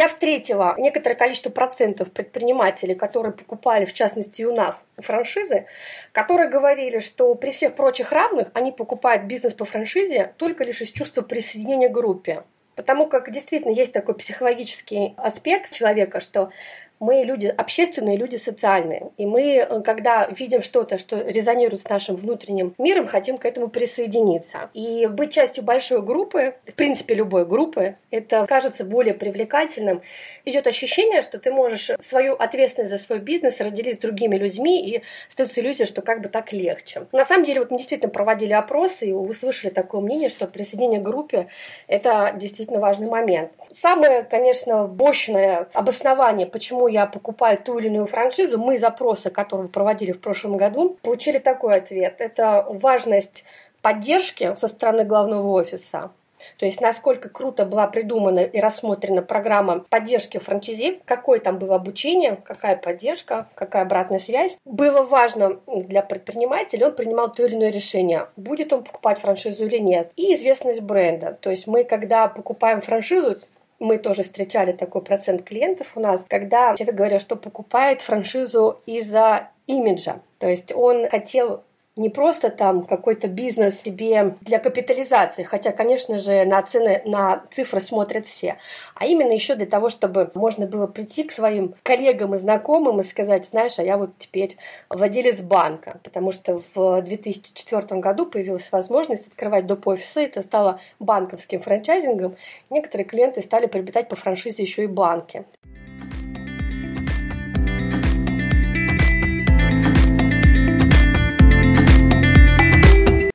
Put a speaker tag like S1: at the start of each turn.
S1: Я встретила некоторое количество процентов предпринимателей, которые покупали, в частности, у нас франшизы, которые говорили, что при всех прочих равных они покупают бизнес по франшизе только лишь из чувства присоединения к группе. Потому как действительно есть такой психологический аспект человека, что мы люди общественные, люди социальные. И мы, э, когда видим что-то, что резонирует с нашим внутренним миром, хотим к этому присоединиться. И быть частью большой группы, в принципе, любой группы, это кажется более привлекательным. Идет ощущение, что ты можешь свою ответственность за свой бизнес разделить с другими людьми, и остается иллюзия, что как бы так легче. На самом деле, вот мы действительно проводили опросы, и услышали такое мнение, что присоединение к группе – это действительно важный момент. Самое, конечно, мощное обоснование, почему я покупаю ту или иную франшизу, мы запросы, которые проводили в прошлом году, получили такой ответ. Это важность поддержки со стороны главного офиса, то есть насколько круто была придумана и рассмотрена программа поддержки франчайзи, какое там было обучение, какая поддержка, какая обратная связь. Было важно для предпринимателя, он принимал то или иное решение, будет он покупать франшизу или нет. И известность бренда. То есть мы, когда покупаем франшизу, мы тоже встречали такой процент клиентов у нас, когда человек говорил, что покупает франшизу из-за имиджа. То есть он хотел не просто там какой-то бизнес себе для капитализации, хотя, конечно же, на цены, на цифры смотрят все, а именно еще для того, чтобы можно было прийти к своим коллегам и знакомым и сказать, знаешь, а я вот теперь владелец банка, потому что в 2004 году появилась возможность открывать доп. офисы, это стало банковским франчайзингом, некоторые клиенты стали приобретать по франшизе еще и банки.